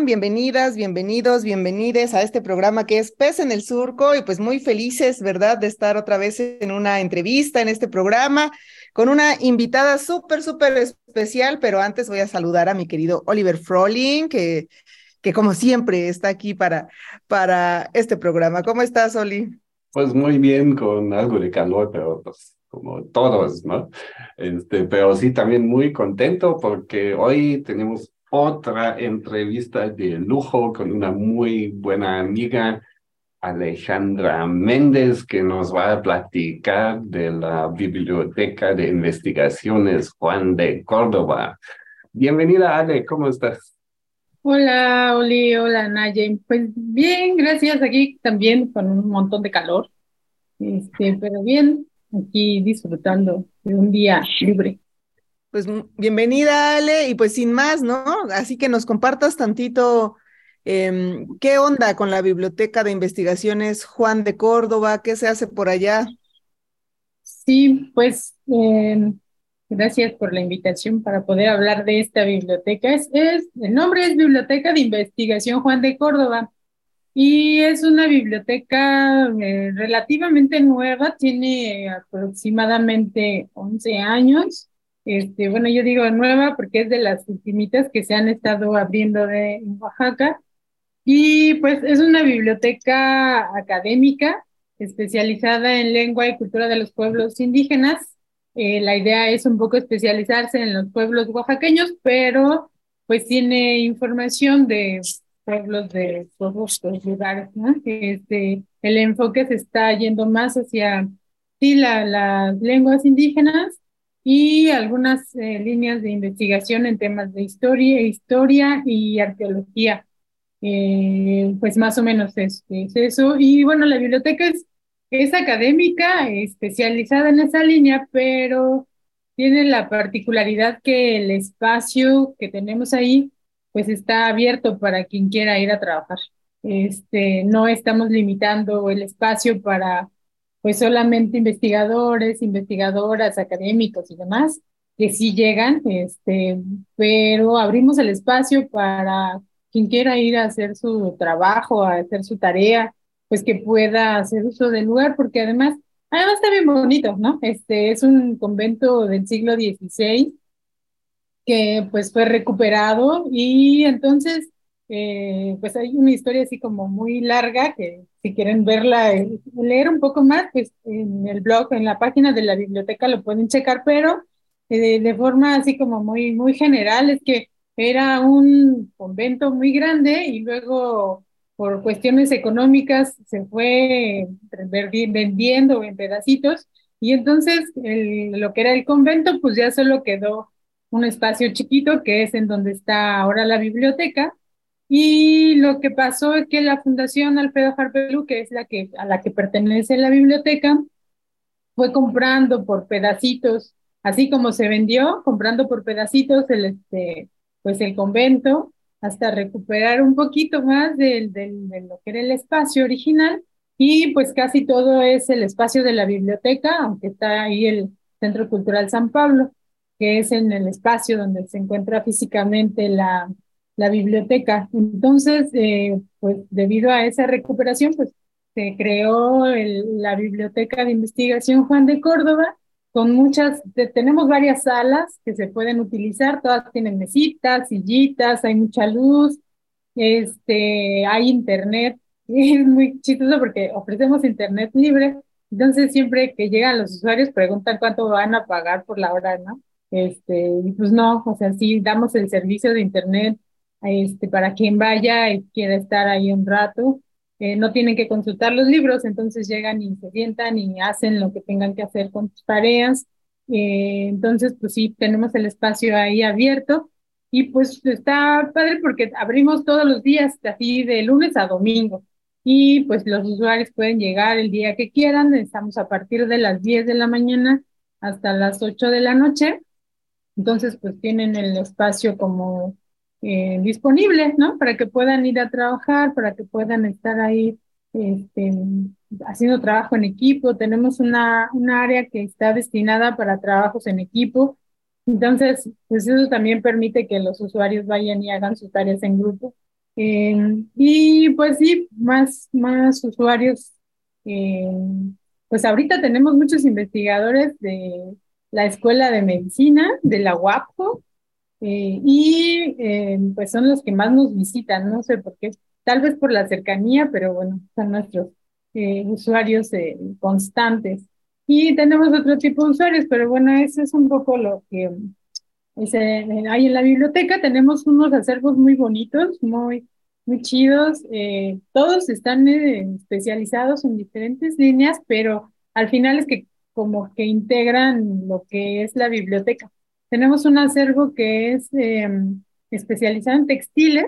Están? Bienvenidas, bienvenidos, bienvenides a este programa que es Pez en el Surco y pues muy felices, ¿verdad?, de estar otra vez en una entrevista en este programa con una invitada súper, súper especial, pero antes voy a saludar a mi querido Oliver Froling, que, que como siempre está aquí para, para este programa. ¿Cómo estás, Oli? Pues muy bien, con algo de calor, pero pues como todos, ¿no? Este, pero sí, también muy contento porque hoy tenemos otra entrevista de lujo con una muy buena amiga, Alejandra Méndez, que nos va a platicar de la Biblioteca de Investigaciones Juan de Córdoba. Bienvenida, Ale, ¿cómo estás? Hola, Oli, hola, Naye. Pues bien, gracias. Aquí también con un montón de calor, este, pero bien, aquí disfrutando de un día libre. Pues bienvenida, Ale, y pues sin más, ¿no? Así que nos compartas tantito eh, qué onda con la Biblioteca de Investigaciones Juan de Córdoba, qué se hace por allá. Sí, pues eh, gracias por la invitación para poder hablar de esta biblioteca. Es, es, el nombre es Biblioteca de Investigación Juan de Córdoba y es una biblioteca eh, relativamente nueva, tiene aproximadamente 11 años. Este, bueno, yo digo nueva porque es de las ultimitas que se han estado abriendo de, en Oaxaca. Y pues es una biblioteca académica especializada en lengua y cultura de los pueblos indígenas. Eh, la idea es un poco especializarse en los pueblos oaxaqueños, pero pues tiene información de pueblos de todos los lugares. Este, el enfoque se está yendo más hacia sí, la, las lenguas indígenas y algunas eh, líneas de investigación en temas de historia, historia y arqueología. Eh, pues más o menos es, es, eso. Y bueno, la biblioteca es, es académica, especializada en esa línea, pero tiene la particularidad que el espacio que tenemos ahí, pues está abierto para quien quiera ir a trabajar. Este, no estamos limitando el espacio para pues solamente investigadores, investigadoras, académicos y demás, que sí llegan, este, pero abrimos el espacio para quien quiera ir a hacer su trabajo, a hacer su tarea, pues que pueda hacer uso del lugar, porque además, además está bien bonito, ¿no? Este es un convento del siglo XVI que pues fue recuperado y entonces eh, pues hay una historia así como muy larga que si quieren verla, eh, leer un poco más, pues en el blog, en la página de la biblioteca lo pueden checar, pero eh, de, forma así como muy, muy general, es que era un convento muy grande y luego por cuestiones económicas se fue vendiendo en pedacitos. Y entonces lo que era el convento pues ya solo quedó un espacio chiquito que es en donde está ahora la biblioteca y lo que pasó es que la Fundación Alfredo Harpelú, que es la que, a la que pertenece la biblioteca, fue comprando por pedacitos, así como se vendió, comprando por pedacitos el, este, pues el convento, hasta recuperar un poquito más de, de, lo que era el espacio original. Y pues casi todo es el espacio de la biblioteca, aunque está ahí el Centro Cultural San Pablo, que es en el espacio donde se encuentra físicamente la, la biblioteca. Entonces, eh, pues debido a esa recuperación, pues se creó la Biblioteca de Investigación Juan de Córdoba, con muchas, tenemos varias salas que se pueden utilizar, todas tienen mesitas, sillitas, hay mucha luz, este, hay internet, es muy chistoso porque ofrecemos internet libre, entonces siempre que llegan los usuarios preguntan cuánto van a pagar por la hora, ¿no? Este, pues no, o sea, sí damos el servicio de internet este, para quien vaya y quiera estar ahí un rato. Eh, no tienen que consultar los libros, entonces llegan y se sientan y hacen lo que tengan que hacer con sus tareas. Eh, entonces, pues sí, tenemos el espacio ahí abierto Y pues está padre porque abrimos todos los días, así de lunes a domingo. Y pues los usuarios pueden llegar el día que quieran. Estamos a partir de las 10 de la mañana hasta las 8 de la noche. Entonces, pues tienen el espacio como eh, disponible, ¿no? Para que puedan ir a trabajar, para que puedan estar ahí este, haciendo trabajo en equipo. Tenemos una, una área que está destinada para trabajos en equipo. Entonces, pues eso también permite que los usuarios vayan y hagan sus tareas en grupo. Eh, y pues sí, más, más usuarios. Eh, pues ahorita tenemos muchos investigadores de la Escuela de Medicina, de la UAPO, eh, y pues son los que más nos visitan, no sé por qué, tal vez por la cercanía, pero bueno, son nuestros usuarios constantes. Y tenemos otro tipo de usuarios, pero bueno, eso es un poco lo que hay en la biblioteca. Tenemos unos acervos muy bonitos, muy, muy chidos. Eh, todos están eh, especializados en diferentes líneas, pero al final es que como que integran lo que es la biblioteca. Tenemos un acervo que es em, especializado en textiles,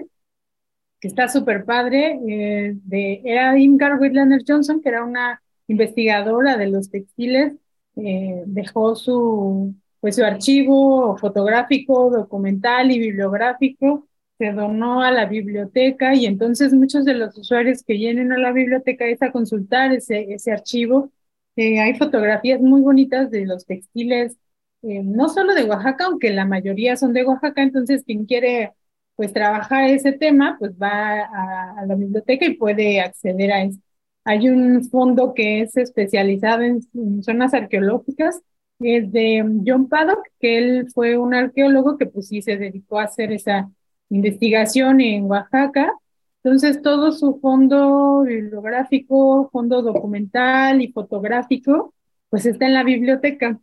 que está súper padre, eh, de, era Imgar Whitlander Johnson, que era una investigadora de los textiles, dejó su, pues, su archivo fotográfico, documental y bibliográfico se donó a la biblioteca y entonces muchos de los usuarios que vienen a la biblioteca es a consultar ese, ese archivo. Eh, hay fotografías muy bonitas de los textiles, eh, no solo de Oaxaca, aunque la mayoría son de Oaxaca, entonces quien quiere pues trabajar ese tema, pues va a, la biblioteca y puede acceder a eso. Hay un fondo que es especializado en, en zonas arqueológicas, es de John Paddock, que él fue un arqueólogo que pues sí se dedicó a hacer esa investigación en Oaxaca. Entonces, todo su fondo bibliográfico, fondo documental y fotográfico, pues está en la biblioteca.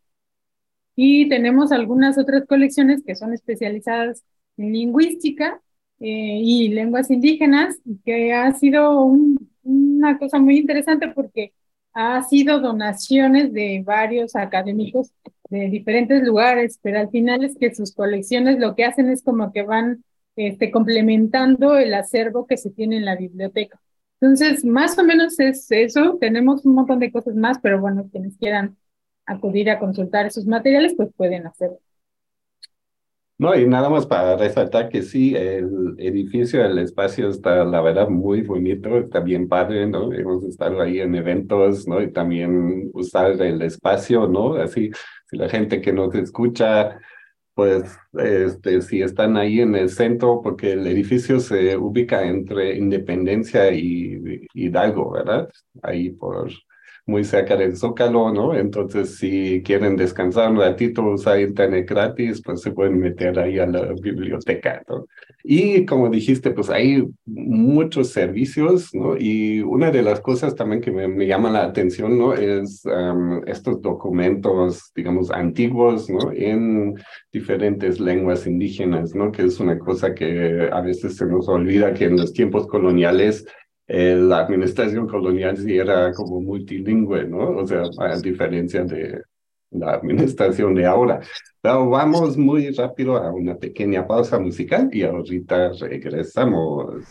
Y tenemos algunas otras colecciones que son especializadas en lingüística eh, y lenguas indígenas, que ha sido una cosa muy interesante porque ha sido donaciones de varios académicos de diferentes lugares, pero al final es que sus colecciones lo que hacen es como que van este, complementando el acervo que se tiene en la biblioteca. Entonces, más o menos es eso. Tenemos un montón de cosas más, pero bueno, quienes quieran acudir a consultar esos materiales, pues pueden hacerlo. No, y nada más para resaltar que sí, el edificio, el espacio está, la verdad, muy bonito, está bien padre, ¿no? Hemos estado ahí en eventos, ¿no? Y también usar el espacio, ¿no? Así, si la gente que nos escucha pues este, si están ahí en el centro, porque el edificio se ubica entre Independencia y Hidalgo, ¿verdad? Ahí por muy cerca del Zócalo, ¿no? Entonces, si quieren descansar un ratito, usar internet gratis, pues se pueden meter ahí a la biblioteca, ¿no? Y como dijiste, pues hay muchos servicios, ¿no? Y una de las cosas también que me, llama la atención, ¿no? Es estos documentos, digamos, antiguos, ¿no? En diferentes lenguas indígenas, ¿no? Que es una cosa que a veces se nos olvida que en los tiempos coloniales eh, la administración colonial sí era como multilingüe, ¿no? O sea, a diferencia de la administración de ahora. Pero vamos muy rápido a una pequeña pausa musical y ahorita regresamos.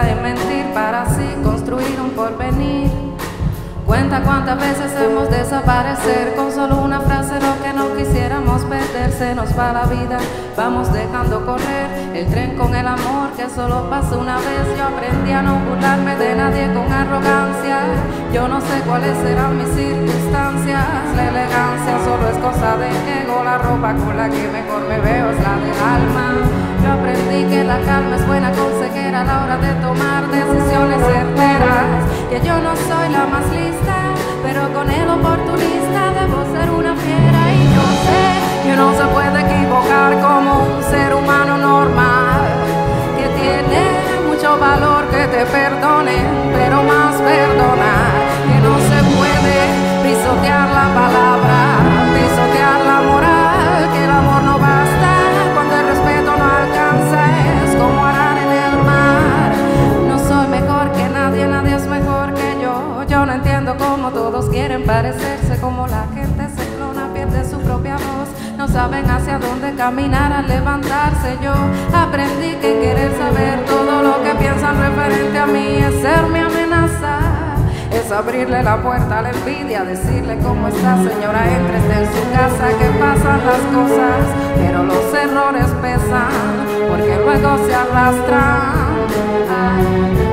En mentir para así construir un porvenir. Cuenta cuántas veces hemos desaparecer con solo una frase lo que no quisiéramos perder. Se nos va la vida, vamos dejando correr el tren con el amor que solo pasa una vez. Yo aprendí a no burlarme de nadie con arrogancia. Yo no sé cuáles serán mis circunstancias. La elegancia solo es cosa de ego. La ropa con la que mejor me veo es la del alma. Yo aprendí que la calma es buena consejera a la hora de tomar decisiones certeras. Que yo no soy la más lista, pero con el oportunista debo ser una fiera. Y yo sé que no se puede equivocar como un ser humano normal. Te perdonen, pero más perdonar, que no se puede pisotear la palabra, pisotear la moral, que el amor no basta cuando el respeto no alcanza, es como arar en el mar. No soy mejor que nadie, nadie es mejor que yo. Yo no entiendo cómo todos quieren parecerse, como la gente se clona, pierde su propia voz. No saben hacia dónde caminar al levantarse. Yo aprendí que querer saber referente a mí es ser mi amenaza. Es abrirle la puerta a la envidia, decirle cómo está señora, entrete en su casa, que pasan las cosas, pero los errores pesan, porque luego se arrastran,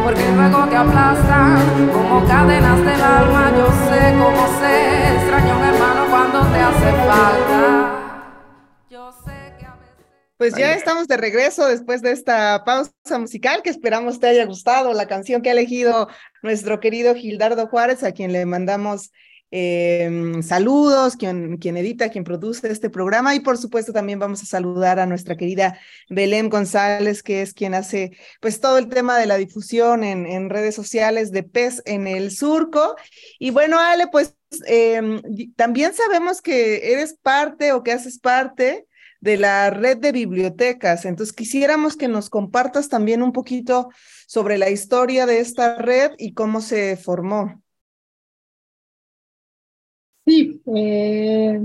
porque luego te aplastan como cadenas del alma. Yo sé cómo sé, extraño un hermano cuando te hace falta. Pues ya estamos de regreso después de esta pausa musical que esperamos te haya gustado la canción que ha elegido nuestro querido Gildardo Juárez, a quien le mandamos eh, saludos, quien, quien edita, quien produce este programa y por supuesto también vamos a saludar a nuestra querida Belén González, que es quien hace pues todo el tema de la difusión en, en redes sociales de Pez en el Surco. Y bueno, Ale, pues eh, también sabemos que eres parte o que haces parte de la red de bibliotecas. Entonces, quisiéramos que nos compartas también un poquito sobre la historia de esta red y cómo se formó. Sí, eh,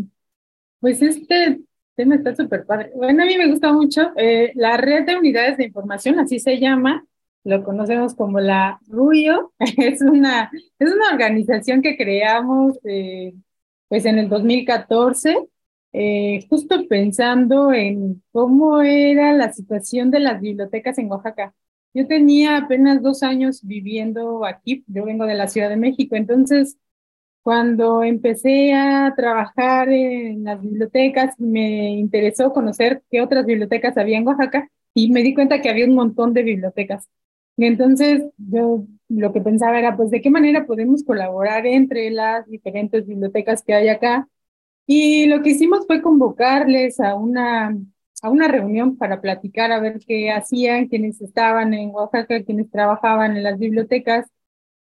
pues este tema está súper padre. Bueno, a mí me gusta mucho. Eh, la red de unidades de información, así se llama, lo conocemos como la RUIO, es una, es una organización que creamos eh, pues en el 2014 eh, justo pensando en cómo era la situación de las bibliotecas en Oaxaca. Yo tenía apenas dos años viviendo aquí, yo vengo de la Ciudad de México, entonces cuando empecé a trabajar en las bibliotecas, me interesó conocer qué otras bibliotecas había en Oaxaca y me di cuenta que había un montón de bibliotecas. Entonces yo lo que pensaba era, pues, ¿de qué manera podemos colaborar entre las diferentes bibliotecas que hay acá? Y lo que hicimos fue convocarles a una, a una reunión para platicar a ver qué hacían, quienes estaban en Oaxaca, quienes trabajaban en las bibliotecas.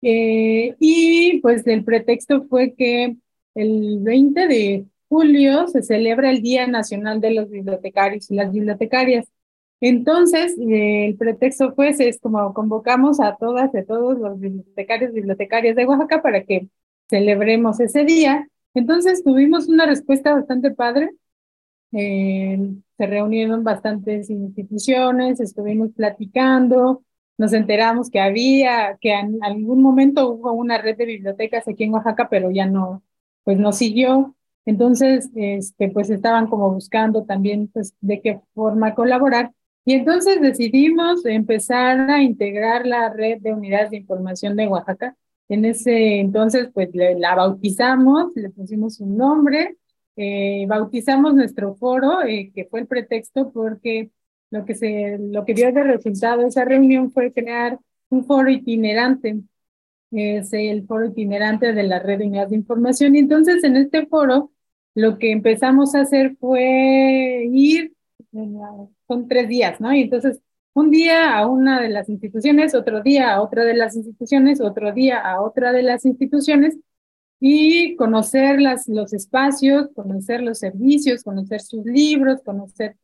Eh, y pues el pretexto fue que el 20 de julio se celebra el Día Nacional de los Bibliotecarios y las Bibliotecarias. Entonces, eh, el pretexto fue, es como convocamos a todas y a todos los bibliotecarios y bibliotecarias de Oaxaca para que celebremos ese día entonces tuvimos una respuesta bastante padre. Eh, se reunieron bastantes instituciones, estuvimos platicando, nos enteramos que había, que en algún momento hubo una red de bibliotecas aquí en Oaxaca, pero ya no, pues no siguió. Entonces, este, pues estaban como buscando también, pues, de qué forma colaborar. Y entonces decidimos empezar a integrar la red de unidades de información de Oaxaca en ese entonces, pues la bautizamos, le pusimos un nombre, eh, bautizamos nuestro foro, eh, que fue el pretexto porque lo que, se, lo que dio de resultado esa reunión fue crear un foro itinerante, es el foro itinerante de la red de unidades de información. Y entonces en este foro lo que empezamos a hacer fue ir, son tres días, ¿no? Y entonces un día a una de las instituciones, otro día a otra de las instituciones, otro día a otra de las instituciones y conocer las, los espacios, conocer los servicios, conocer sus libros, conocer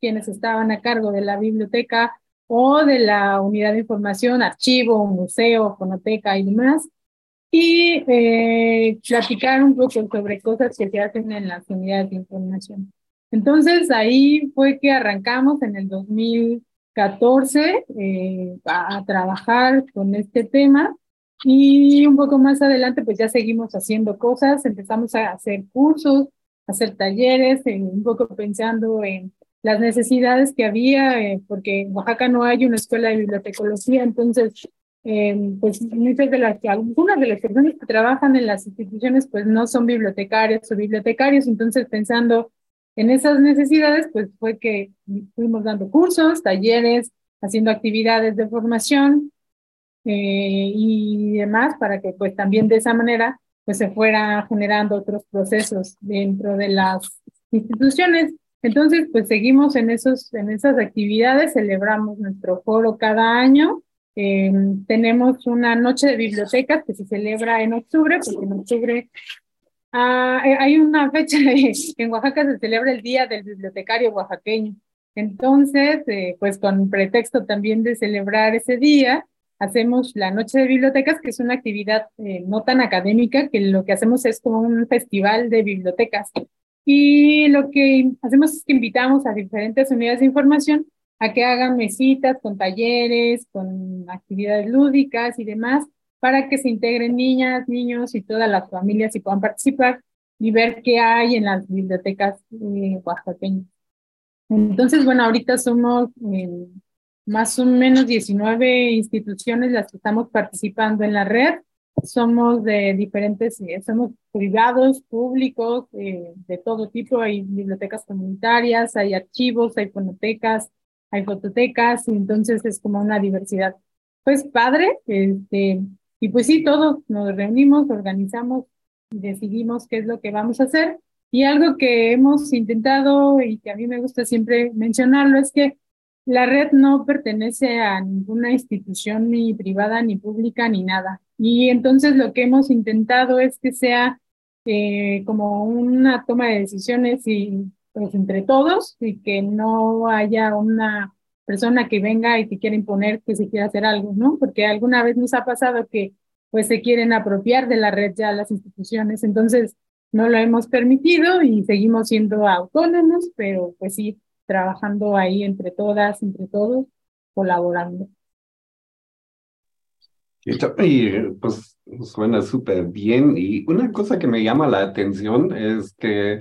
quienes estaban a cargo de la biblioteca o de la unidad de información, archivo, museo, fonoteca y demás. Y eh, platicar un poco sobre cosas que se hacen en las unidades de información. Entonces ahí fue que arrancamos en el 2000 14 eh, a, trabajar con este tema. Y un poco más adelante pues ya seguimos haciendo cosas, empezamos a hacer cursos, hacer talleres, un poco pensando en las necesidades que había, eh, porque en Oaxaca no hay una escuela de bibliotecología, entonces eh, pues muchas de las, algunas de las personas que trabajan en las instituciones pues no son bibliotecarias o bibliotecarios, entonces pensando en esas necesidades, pues fue que fuimos dando cursos, talleres, haciendo actividades de formación eh, y demás para que pues también de esa manera pues se fuera generando otros procesos dentro de las instituciones. Entonces, pues seguimos en, esos, en esas actividades, celebramos nuestro foro cada año, eh, tenemos una noche de bibliotecas que se celebra en octubre, porque en octubre ah, eh, hay una fecha en Oaxaca se celebra el Día del Bibliotecario Oaxaqueño. Entonces, eh, pues con pretexto también de celebrar ese día, hacemos la Noche de Bibliotecas, que es una actividad no tan académica, que lo que hacemos es como un festival de bibliotecas. Y lo que hacemos es que invitamos a diferentes unidades de información a que hagan mesitas con talleres, con actividades lúdicas y demás, para que se integren niñas, niños y todas las familias y puedan participar y ver qué hay en las bibliotecas eh, oaxaqueñas. Entonces, bueno, ahorita somos eh, más o menos 19 instituciones las que estamos participando en la red somos de diferentes, eh, somos privados, públicos, eh, de todo tipo. Hay bibliotecas comunitarias, hay archivos, hay fonotecas, hay fototecas, entonces es como una diversidad. Pues padre, este, y pues sí, todos nos reunimos, organizamos y decidimos qué es lo que vamos a hacer. Y algo que hemos intentado y que a mí me gusta siempre mencionarlo es que la red no pertenece a ninguna institución ni privada, ni pública, ni nada. Y entonces lo que hemos intentado es que sea eh, como una toma de decisiones y pues entre todos y que no haya una persona que venga y que quiera imponer que se quiera hacer algo, ¿no? Porque alguna vez nos ha pasado que pues se quieren apropiar de la red ya las instituciones, entonces no lo hemos permitido y seguimos siendo autónomos, pero pues sí, trabajando ahí entre todas, entre todos, colaborando. Y pues suena súper bien. Y una cosa que me llama la atención es que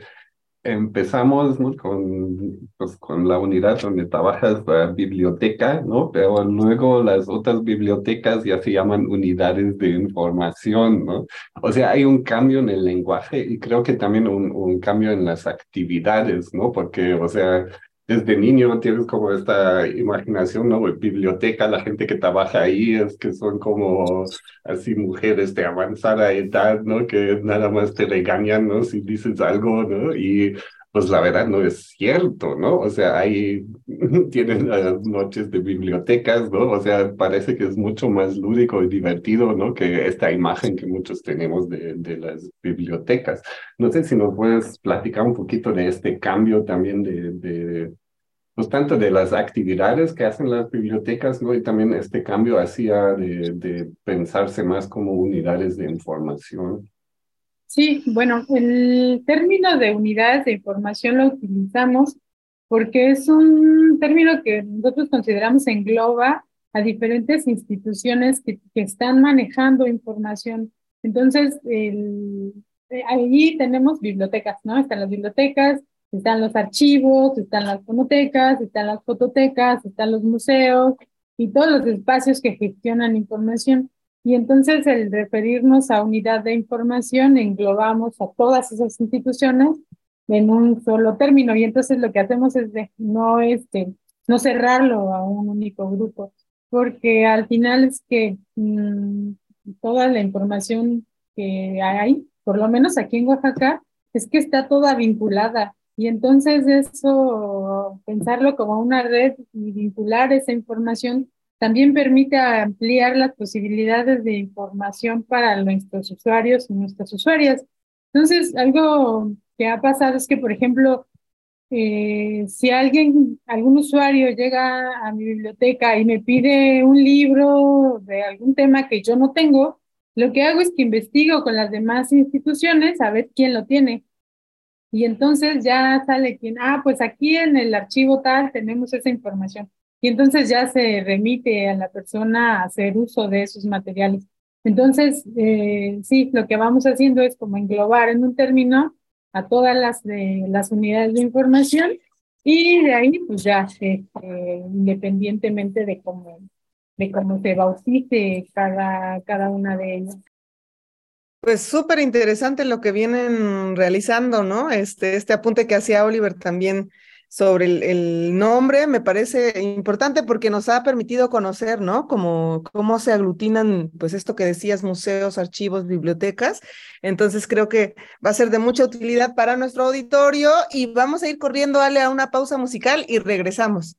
empezamos con, pues, con la unidad donde trabajas, la biblioteca, ¿no? Pero luego las otras bibliotecas ya se llaman unidades de información, ¿no? O sea, hay un cambio en el lenguaje y creo que también un, un cambio en las actividades, ¿no? Porque, o sea, desde niño tienes como esta imaginación, ¿no? Biblioteca, la gente que trabaja ahí es que son como así mujeres de avanzada edad, ¿no? Que nada más te regañan, ¿no? Si dices algo, ¿no? Y pues la verdad no es cierto, ¿no? O sea, ahí tienen las noches de bibliotecas, ¿no? O sea, parece que es mucho más lúdico y divertido, ¿no? Que esta imagen que muchos tenemos de, de las bibliotecas. No sé si nos puedes platicar un poquito de este cambio también de, de pues tanto de las actividades que hacen las bibliotecas, ¿no? Y también este cambio hacia de, de pensarse más como unidades de información. Sí, bueno, el término de unidades de información lo utilizamos porque es un término que nosotros consideramos engloba a diferentes instituciones que, están manejando información. Entonces, el, eh, allí tenemos bibliotecas, ¿no? Están las bibliotecas, están los archivos, están las fonotecas, están las fototecas, están los museos y todos los espacios que gestionan información. Y entonces el referirnos a unidad de información englobamos a todas esas instituciones en un solo término. Y entonces lo que hacemos es de no este no cerrarlo a un único grupo porque al final es que mm, toda la información que hay por lo menos aquí en Oaxaca es que está toda vinculada. Y entonces eso pensarlo como una red y vincular esa información también permite ampliar las posibilidades de información para nuestros usuarios y nuestras usuarias. Entonces, algo que ha pasado es que, por ejemplo, eh, si alguien, algún usuario llega a mi biblioteca y me pide un libro de algún tema que yo no tengo, lo que hago es que investigo con las demás instituciones a ver quién lo tiene. Y entonces ya sale quien, ah, pues aquí en el archivo tal tenemos esa información y entonces ya se remite a la persona a hacer uso de esos materiales. Entonces, eh, sí, lo que vamos haciendo es como englobar en un término a todas las, de, las unidades de información y de ahí pues ya eh, independientemente de cómo, de cómo se bautice cada, cada una de ellas. Pues súper interesante lo que vienen realizando, ¿no? Este, este apunte que hacía Oliver también sobre el, nombre me parece importante porque nos ha permitido conocer, ¿no? Cómo, cómo se aglutinan, pues esto que decías, museos, archivos, bibliotecas. Entonces creo que va a ser de mucha utilidad para nuestro auditorio y vamos a ir corriendo, Ale, a una pausa musical y regresamos.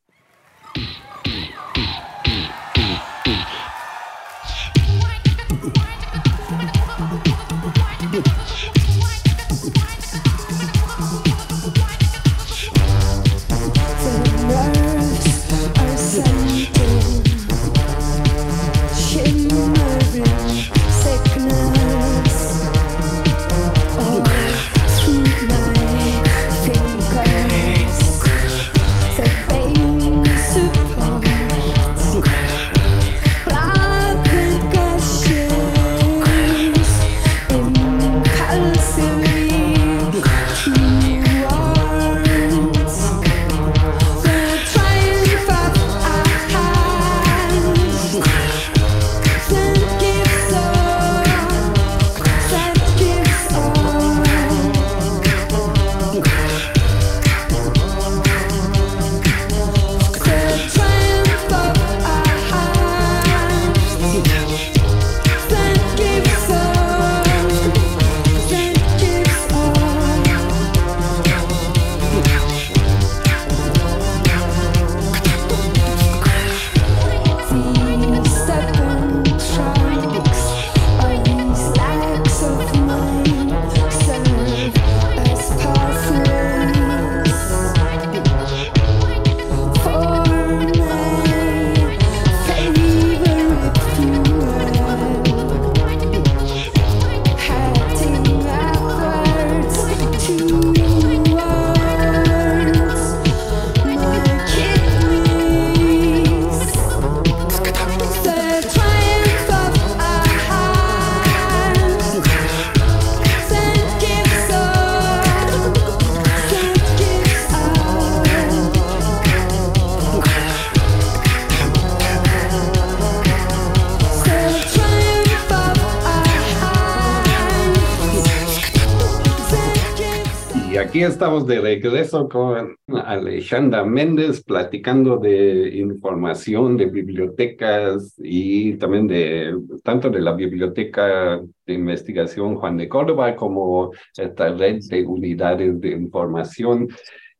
Estamos de regreso con Alejandra Méndez platicando de información de bibliotecas y también de tanto de la biblioteca de investigación Juan de Córdoba como esta red de unidades de información.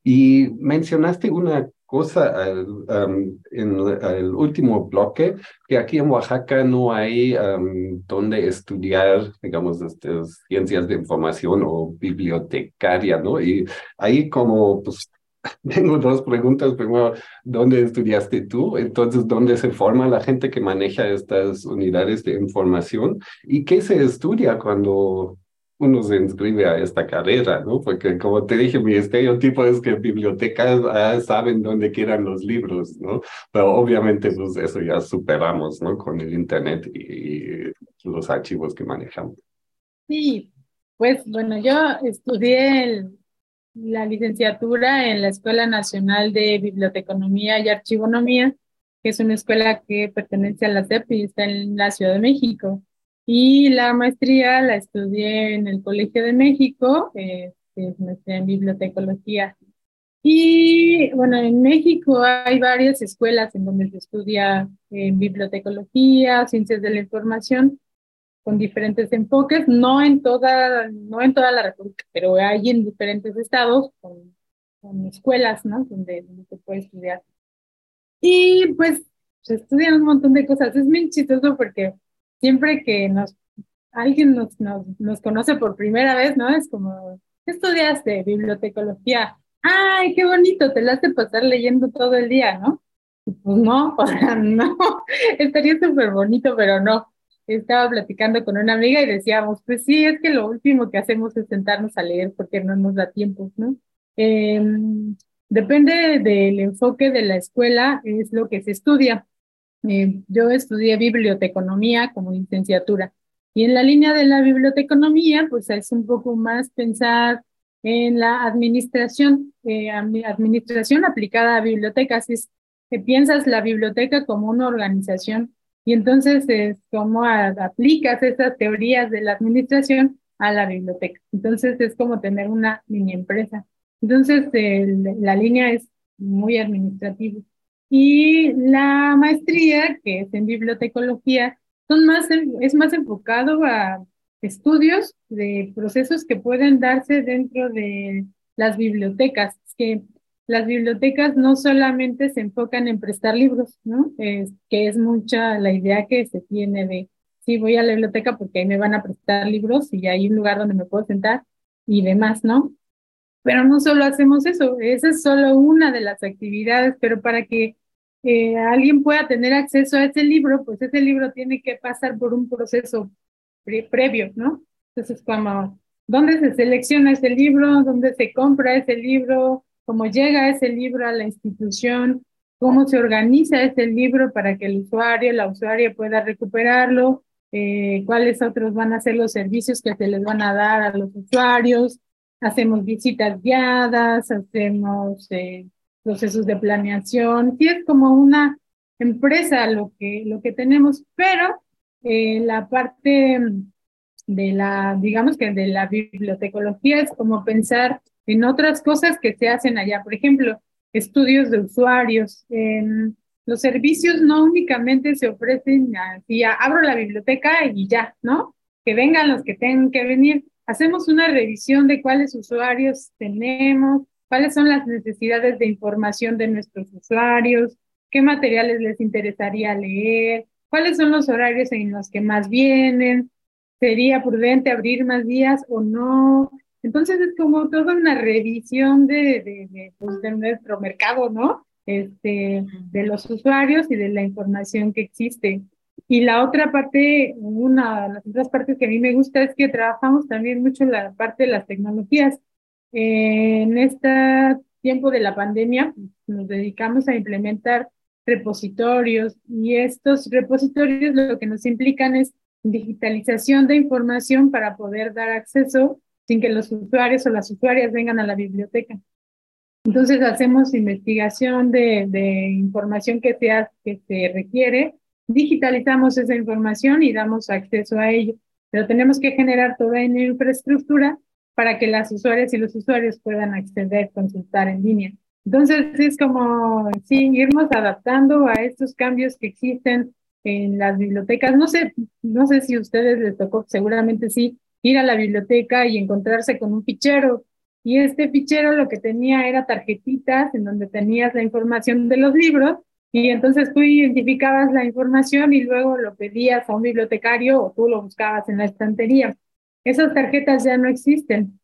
Y mencionaste una cosa en el último bloque, que aquí en Oaxaca no hay donde estudiar, digamos, estas ciencias de información o bibliotecaria, ¿no? Y ahí como, pues, tengo dos preguntas. Primero, ¿dónde estudiaste tú? Entonces, ¿dónde se forma la gente que maneja estas unidades de información? ¿Y qué se estudia cuando uno se inscribe a esta carrera, ¿no? Porque como te dije, mi estereotipo es que bibliotecas ah, saben dónde quieran los libros, ¿no? Pero obviamente pues eso ya superamos, ¿no? Con el Internet y, los archivos que manejamos. Sí, pues bueno, yo estudié la licenciatura en la Escuela Nacional de Biblioteconomía y Archivonomía, que es una escuela que pertenece a la CEP y está en la Ciudad de México. Y la maestría la estudié en el Colegio de México, eh, que es maestría en bibliotecología. Y bueno, en México hay varias escuelas en donde se estudia eh, bibliotecología, ciencias de la información, con diferentes enfoques, no en toda, no en toda la República, pero hay en diferentes estados con, con escuelas, ¿no? Donde, donde, se puede estudiar. Y pues se estudian un montón de cosas. Es muy chistoso porque siempre que nos, alguien nos, nos, conoce por primera vez, ¿no? Es como, ¿qué estudiaste? Bibliotecología. Ay, qué bonito, te la hace pasar leyendo todo el día, ¿no? Pues no, o sea, no, estaría súper bonito, pero no. Estaba platicando con una amiga y decíamos, pues sí, es que lo último que hacemos es sentarnos a leer porque no nos da tiempo, ¿no? Em, depende del enfoque de la escuela, es lo que se estudia. Eh, yo estudié biblioteconomía como licenciatura y en la línea de la biblioteconomía, pues es un poco más pensar en la administración, eh, administración aplicada a bibliotecas. Es que piensas la biblioteca como una organización y entonces es como aplicas esas teorías de la administración a la biblioteca. Entonces es como tener una mini empresa. Entonces la línea es muy administrativa. Y la maestría, que es en bibliotecología, son más, es más enfocado a estudios de procesos que pueden darse dentro de las bibliotecas. que las bibliotecas no solamente se enfocan en prestar libros, ¿no? Es, que es mucha la idea que se tiene de, sí, voy a la biblioteca porque ahí me van a prestar libros y hay un lugar donde me puedo sentar y demás, ¿no? Pero no solo hacemos eso, esa es solo una de las actividades, pero para que alguien pueda tener acceso a ese libro, pues ese libro tiene que pasar por un proceso previo, ¿no? Entonces, como, ¿dónde se selecciona ese libro? ¿Dónde se compra ese libro? ¿Cómo llega ese libro a la institución? ¿Cómo se organiza ese libro para que el usuario, la usuaria pueda recuperarlo? Eh, ¿Cuáles otros van a ser los servicios que se les van a dar a los usuarios? Hacemos visitas guiadas, hacemos... Eh, procesos de planeación, sí es como una empresa lo que, lo que tenemos, pero eh, la parte de la, digamos que de la bibliotecología es como pensar en otras cosas que se hacen allá, por ejemplo, estudios de usuarios. Los servicios no únicamente se ofrecen así, abro la biblioteca y ya, ¿no? Que vengan los que tengan que venir. Hacemos una revisión de cuáles usuarios tenemos, cuáles son las necesidades de información de nuestros usuarios, qué materiales les interesaría leer, cuáles son los horarios en los que más vienen, sería prudente abrir más días o no. Entonces es como toda una revisión de, de, pues, de nuestro mercado, ¿no? Este, de los usuarios y de la información que existe. Y la otra parte, una de las otras partes que a mí me gusta es que trabajamos también mucho la parte de las tecnologías en este tiempo de la pandemia nos dedicamos a implementar repositorios y estos repositorios lo que nos implican es digitalización de información para poder dar acceso sin que los usuarios o las usuarias vengan a la biblioteca. Entonces hacemos investigación de, de información que se, que se requiere, digitalizamos esa información y damos acceso a ello, pero tenemos que generar toda una infraestructura para que las usuarias y los usuarios puedan acceder, consultar en línea. Entonces es como, sí, irnos adaptando a estos cambios que existen en las bibliotecas. No sé, no sé si a ustedes les tocó, seguramente sí, ir a la biblioteca y encontrarse con un fichero. Y este fichero lo que tenía era tarjetitas en donde tenías la información de los libros y entonces tú identificabas la información y luego lo pedías a un bibliotecario o tú lo buscabas en la estantería. Esas tarjetas ya no existen,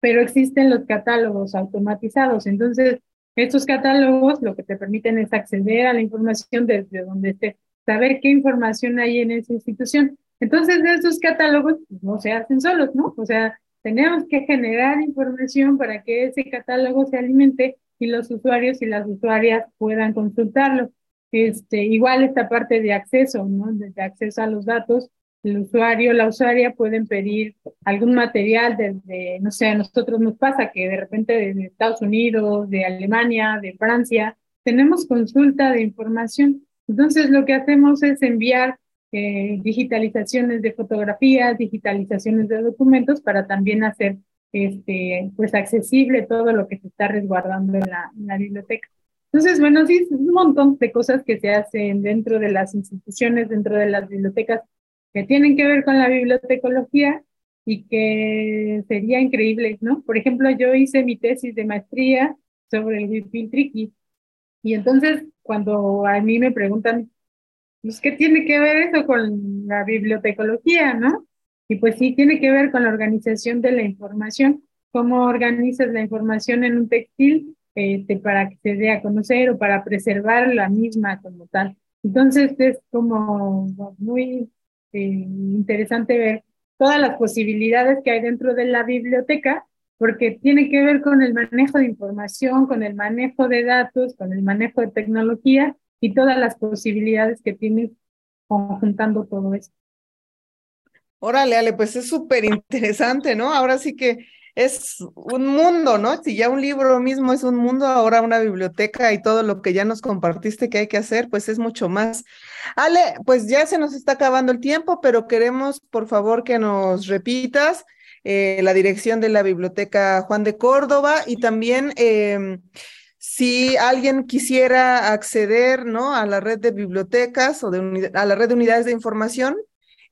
pero existen los catálogos automatizados. Entonces, estos catálogos lo que te permiten es acceder a la información desde donde esté, saber qué información hay en esa institución. Entonces, estos catálogos pues, no se hacen solos, ¿no? O sea, tenemos que generar información para que ese catálogo se alimente y los usuarios y las usuarias puedan consultarlo. Este, igual esta parte de acceso, ¿no? De acceso a los datos, el usuario, la usuaria pueden pedir algún material desde, no sé, a nosotros nos pasa que de repente de Estados Unidos, de Alemania, de Francia, tenemos consulta de información. Entonces lo que hacemos es enviar eh, digitalizaciones de fotografías, digitalizaciones de documentos para también hacer este, pues accesible todo lo que se está resguardando en la, en la biblioteca. Entonces, bueno, sí, un montón de cosas que se hacen dentro de las instituciones, dentro de las bibliotecas que tienen que ver con la bibliotecología y que sería increíble, ¿no? Por ejemplo, yo hice mi tesis de maestría sobre el Huipil Triqui y entonces cuando a mí me preguntan, pues, ¿qué tiene que ver eso con la bibliotecología, no? Y pues sí, tiene que ver con la organización de la información, cómo organizas la información en un textil este, para que se dé a conocer o para preservar la misma como tal. Entonces es como muy eh, interesante ver todas las posibilidades que hay dentro de la biblioteca, porque tiene que ver con el manejo de información, con el manejo de datos, con el manejo de tecnología y todas las posibilidades que tiene conjuntando todo esto. Órale, Ale, pues es súper interesante, ¿no? Ahora sí que es un mundo, ¿no? Si ya un libro mismo es un mundo, ahora una biblioteca y todo lo que ya nos compartiste que hay que hacer, pues es mucho más. Ale, pues ya se nos está acabando el tiempo, pero queremos, por favor, que nos repitas eh, la dirección de la Biblioteca Juan de Córdoba y también em, si alguien quisiera acceder, ¿no? A la red de bibliotecas o de a la red de unidades de información,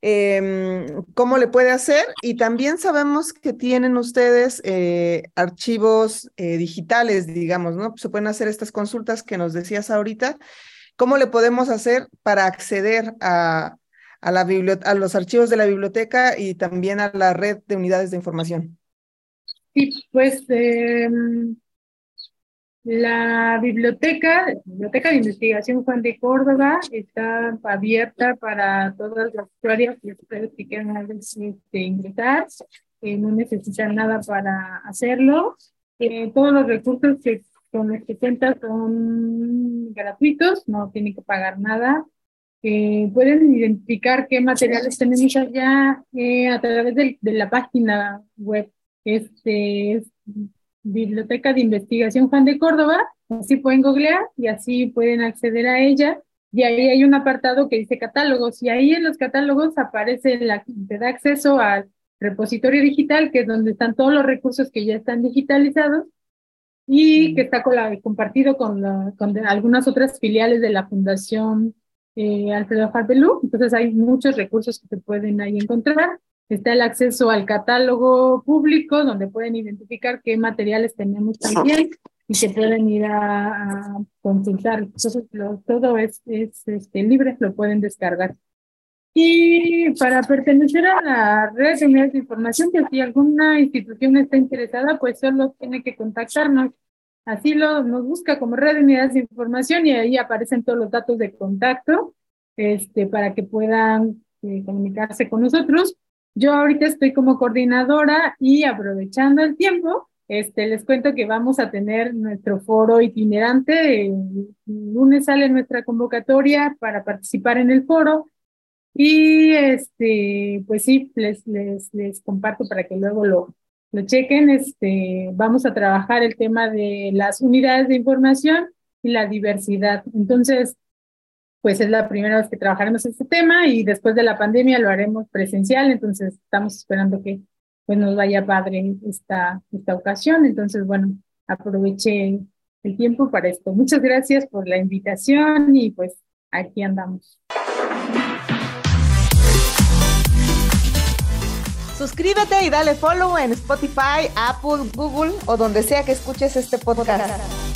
Em, cómo le puede hacer. Y también sabemos que tienen ustedes eh, archivos eh, digitales, digamos, ¿no? Se pueden hacer estas consultas que nos decías ahorita. ¿Cómo le podemos hacer para acceder a, a, la a los archivos de la biblioteca y también a la red de unidades de información? Sí, pues em, la biblioteca, Biblioteca de Investigación Juan de Córdoba, está abierta para todas las usuarias que quieran este, ingresar. Eh, no necesitan nada para hacerlo. Eh, todos los recursos que con los que cuentan son gratuitos, no tienen que pagar nada. Eh, pueden identificar qué materiales tenemos allá a través de, de, la página web. Este es Biblioteca de Investigación Juan de Córdoba, así pueden googlear y así pueden acceder a ella. Y ahí hay un apartado que dice catálogos y ahí en los catálogos aparece la, te da acceso al repositorio digital, que es donde están todos los recursos que ya están digitalizados y que está con la, compartido con, con algunas otras filiales de la Fundación eh, Alfredo Harbelú. Entonces hay muchos recursos que se pueden ahí encontrar. Está el acceso al catálogo público, donde pueden identificar qué materiales tenemos también y que pueden ir a, consultar. Entonces, todo es, es este, libre, lo pueden descargar. Y para pertenecer a la red de unidades de información, que si alguna institución está interesada, pues solo tiene que contactarnos. Así lo, nos busca como red de unidades de información y ahí aparecen todos los datos de contacto este, para que puedan eh, comunicarse con nosotros. Yo ahorita estoy como coordinadora y aprovechando el tiempo, este, les cuento que vamos a tener nuestro foro itinerante. El lunes sale nuestra convocatoria para participar en el foro. Y este, pues sí, les, les, les comparto para que luego lo, lo chequen. Este, vamos a trabajar el tema de las unidades de información y la diversidad. Entonces, pues es la primera vez que trabajaremos este tema y después de la pandemia lo haremos presencial, entonces estamos esperando que pues nos vaya padre esta, esta ocasión. Entonces, bueno, aproveché el tiempo para esto. Muchas gracias por la invitación y pues aquí andamos. Suscríbete y dale follow en Spotify, Apple, Google o donde sea que escuches este podcast.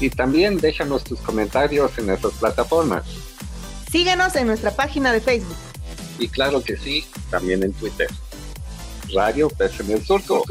Y también déjanos tus comentarios en esas plataformas. Síguenos en nuestra página de Facebook. Y claro que sí, también en Twitter. Radio Pes en el Surco.